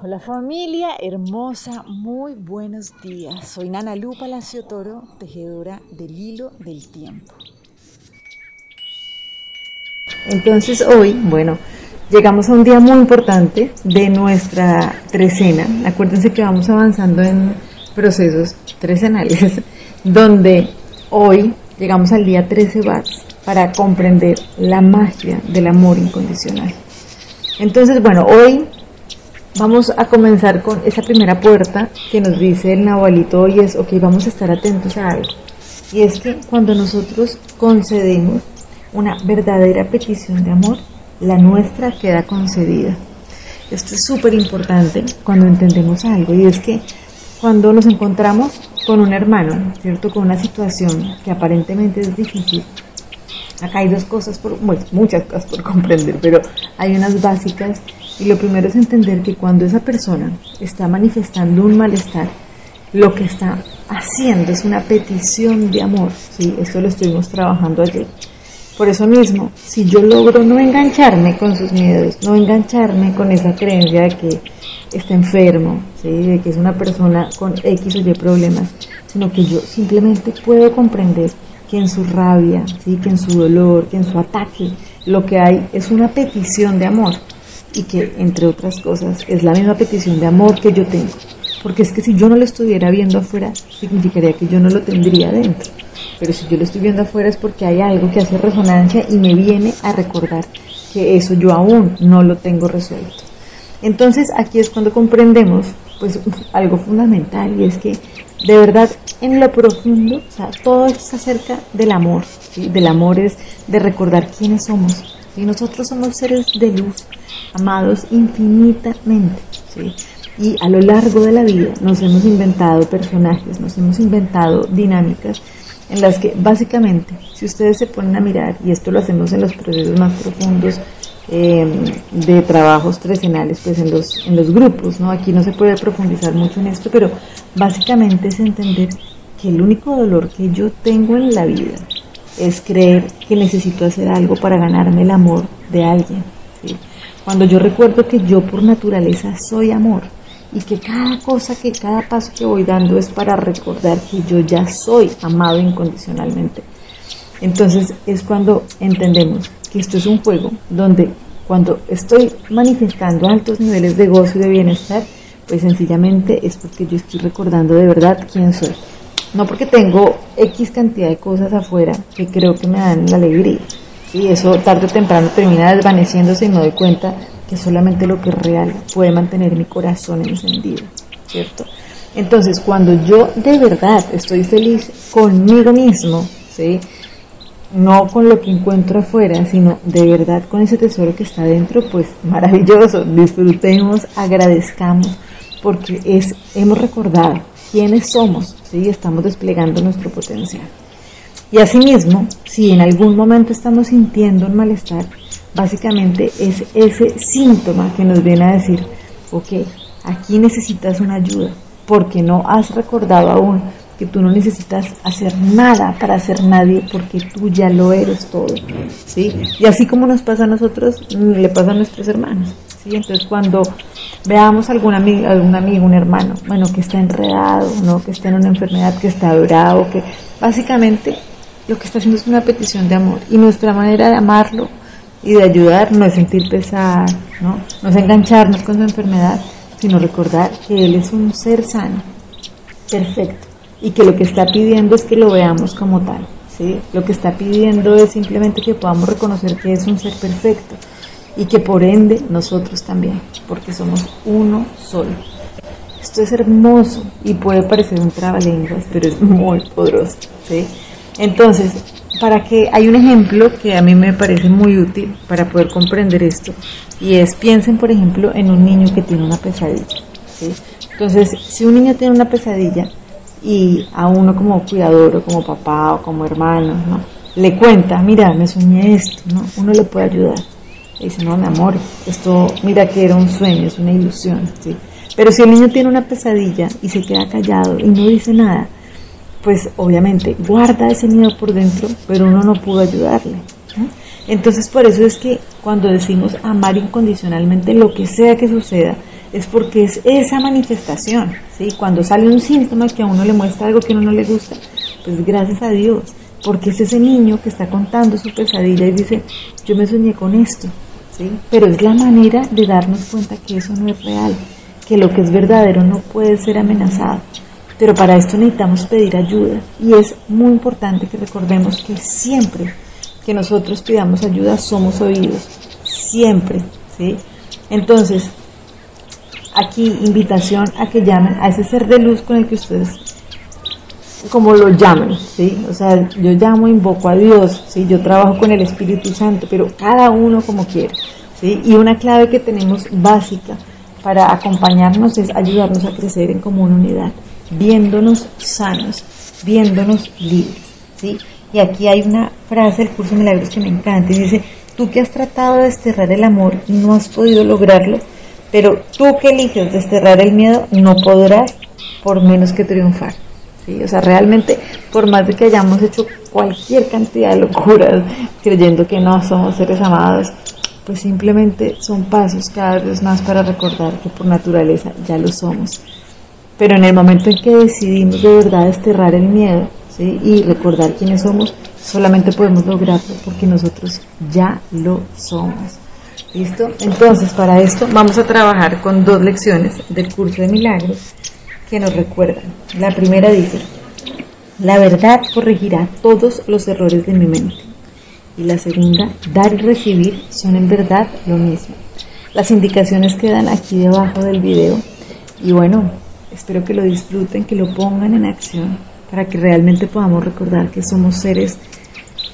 Hola familia hermosa, muy buenos días. Soy Nana Lu Palacio Toro, tejedora del hilo del tiempo. Entonces hoy, bueno, llegamos a un día muy importante de nuestra trecena. Acuérdense que vamos avanzando en procesos trecenales, donde hoy llegamos al día 13 bars para comprender la magia del amor incondicional. Entonces, bueno, hoy Vamos a comenzar con esa primera puerta que nos dice el Nahualito y es, ok, vamos a estar atentos a algo. Y es que cuando nosotros concedemos una verdadera petición de amor, la nuestra queda concedida. Esto es súper importante cuando entendemos algo y es que cuando nos encontramos con un hermano, ¿cierto? Con una situación que aparentemente es difícil, acá hay dos cosas, por, muchas cosas por comprender, pero hay unas básicas y lo primero es entender que cuando esa persona está manifestando un malestar, lo que está haciendo es una petición de amor. ¿sí? Esto lo estuvimos trabajando ayer. Por eso mismo, si yo logro no engancharme con sus miedos, no engancharme con esa creencia de que está enfermo, ¿sí? de que es una persona con X o Y problemas, sino que yo simplemente puedo comprender que en su rabia, ¿sí? que en su dolor, que en su ataque, lo que hay es una petición de amor y que, entre otras cosas, es la misma petición de amor que yo tengo. Porque es que si yo no lo estuviera viendo afuera, significaría que yo no lo tendría dentro. Pero si yo lo estoy viendo afuera es porque hay algo que hace resonancia y me viene a recordar que eso yo aún no lo tengo resuelto. Entonces aquí es cuando comprendemos pues algo fundamental y es que de verdad en lo profundo, o sea, todo es acerca del amor, del amor es de recordar quiénes somos, y nosotros somos seres de luz, amados infinitamente. Y a lo largo de la vida nos hemos inventado personajes, nos hemos inventado dinámicas en las que básicamente, si ustedes se ponen a mirar, y esto lo hacemos en los procesos más profundos em, de trabajos trecenales, pues en los, en los grupos, ¿no? Aquí no se puede profundizar mucho en esto, pero básicamente es entender que el único dolor que yo tengo en la vida es creer que necesito hacer algo para ganarme el amor de alguien. Cuando yo recuerdo que yo por naturaleza soy amor y que cada cosa, que cada paso que voy dando es para recordar que yo ya soy amado incondicionalmente. Entonces es cuando entendemos que esto es un juego donde cuando estoy manifestando altos niveles de gozo y de bienestar, pues sencillamente es porque yo estoy recordando de verdad quién soy. No porque tengo X cantidad de cosas afuera que creo que me dan la alegría. Y eso tarde o temprano termina desvaneciéndose y me doy cuenta que solamente lo que es real puede mantener mi corazón encendido, ¿cierto? Entonces, cuando yo de verdad estoy feliz conmigo mismo, ¿sí? No con lo que encuentro afuera, sino de verdad con ese tesoro que está dentro, pues maravilloso, disfrutemos, agradezcamos, porque es, hemos recordado quiénes somos, ¿sí? estamos desplegando nuestro potencial. Y asimismo, si en algún momento estamos sintiendo un malestar, básicamente es ese síntoma que nos viene a decir, ok, aquí necesitas una ayuda, porque no has recordado aún que tú no necesitas hacer nada para ser nadie, porque tú ya lo eres todo, ¿sí? Y así como nos pasa a nosotros, le pasa a nuestros hermanos. Entonces cuando veamos algún amigo, algún amigo, un hermano, bueno, que está enredado, ¿no? que está en una enfermedad, que está bravo, que básicamente lo que está haciendo es una petición de amor. Y nuestra manera de amarlo y de ayudar no es sentir pesar, ¿no? no es engancharnos con su enfermedad, sino recordar que él es un ser sano, perfecto, y que lo que está pidiendo es que lo veamos como tal. ¿sí? Lo que está pidiendo es simplemente que podamos reconocer que es un ser perfecto y que por ende nosotros también, porque somos uno solo. Esto es hermoso y puede parecer un trabalenguas, pero es muy poderoso. ¿sí? Entonces, para que hay un ejemplo que a mí me parece muy útil para poder comprender esto, y es piensen, por ejemplo, en un niño que tiene una pesadilla. ¿sí? Entonces, si un niño tiene una pesadilla y a uno como cuidador o como papá o como hermano, ¿no? le cuenta, mira, me soñé esto, ¿no? uno le puede ayudar dice, no, mi amor, esto, mira que era un sueño, es una ilusión, ¿sí? Pero si el niño tiene una pesadilla y se queda callado y no dice nada, pues obviamente guarda ese miedo por dentro, pero uno no pudo ayudarle. Entonces por eso es que cuando decimos amar incondicionalmente lo que sea que suceda, es porque es esa manifestación, ¿sí? Cuando sale un síntoma que a uno le muestra algo que a uno no le gusta, pues gracias a Dios, porque es ese niño que está contando su pesadilla y dice, yo me soñé con esto, ¿sí? Pero es la manera de darnos cuenta que eso no es real, que lo que es verdadero no puede ser amenazado. Pero para esto necesitamos pedir ayuda y es muy importante que recordemos que siempre que nosotros pidamos ayuda somos oídos, siempre, ¿sí? Entonces, aquí invitación a que llamen a ese ser de luz con el que ustedes como lo llamen, ¿sí? O sea, yo llamo, invoco a Dios, ¿sí? Yo trabajo con el Espíritu Santo, pero cada uno como quiera, ¿sí? Y una clave que tenemos básica para acompañarnos es ayudarnos a crecer en común unidad, viéndonos sanos, viéndonos libres, ¿sí? Y aquí hay una frase del curso de milagros que me encanta y dice, tú que has tratado de desterrar el amor y no has podido lograrlo, pero tú que eliges desterrar el miedo no podrás por menos que triunfar. ¿sí? O sea, realmente, por más de que hayamos hecho cualquier cantidad de locuras creyendo que no somos seres amados, pues simplemente son pasos cada vez más para recordar que por naturaleza ya lo somos. Pero en el momento en que decidimos de verdad desterrar el miedo ¿sí? y recordar quiénes somos, solamente podemos lograrlo porque nosotros ya lo somos. ¿Listo? Entonces, para esto vamos a trabajar con dos lecciones del curso de milagros que nos recuerdan. La primera dice, la verdad corregirá todos los errores de mi mente. Y la segunda, dar y recibir son en verdad lo mismo. Las indicaciones quedan aquí debajo del video. Y bueno, espero que lo disfruten, que lo pongan en acción para que realmente podamos recordar que somos seres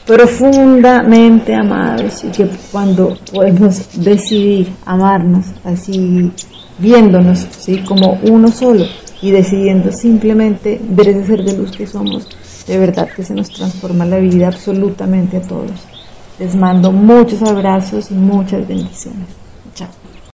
profundamente amados y que cuando podemos decidir amarnos así viéndonos ¿sí? como uno solo y decidiendo simplemente ver ese ser de luz que somos, de verdad que se nos transforma la vida absolutamente a todos. Les mando muchos abrazos y muchas bendiciones.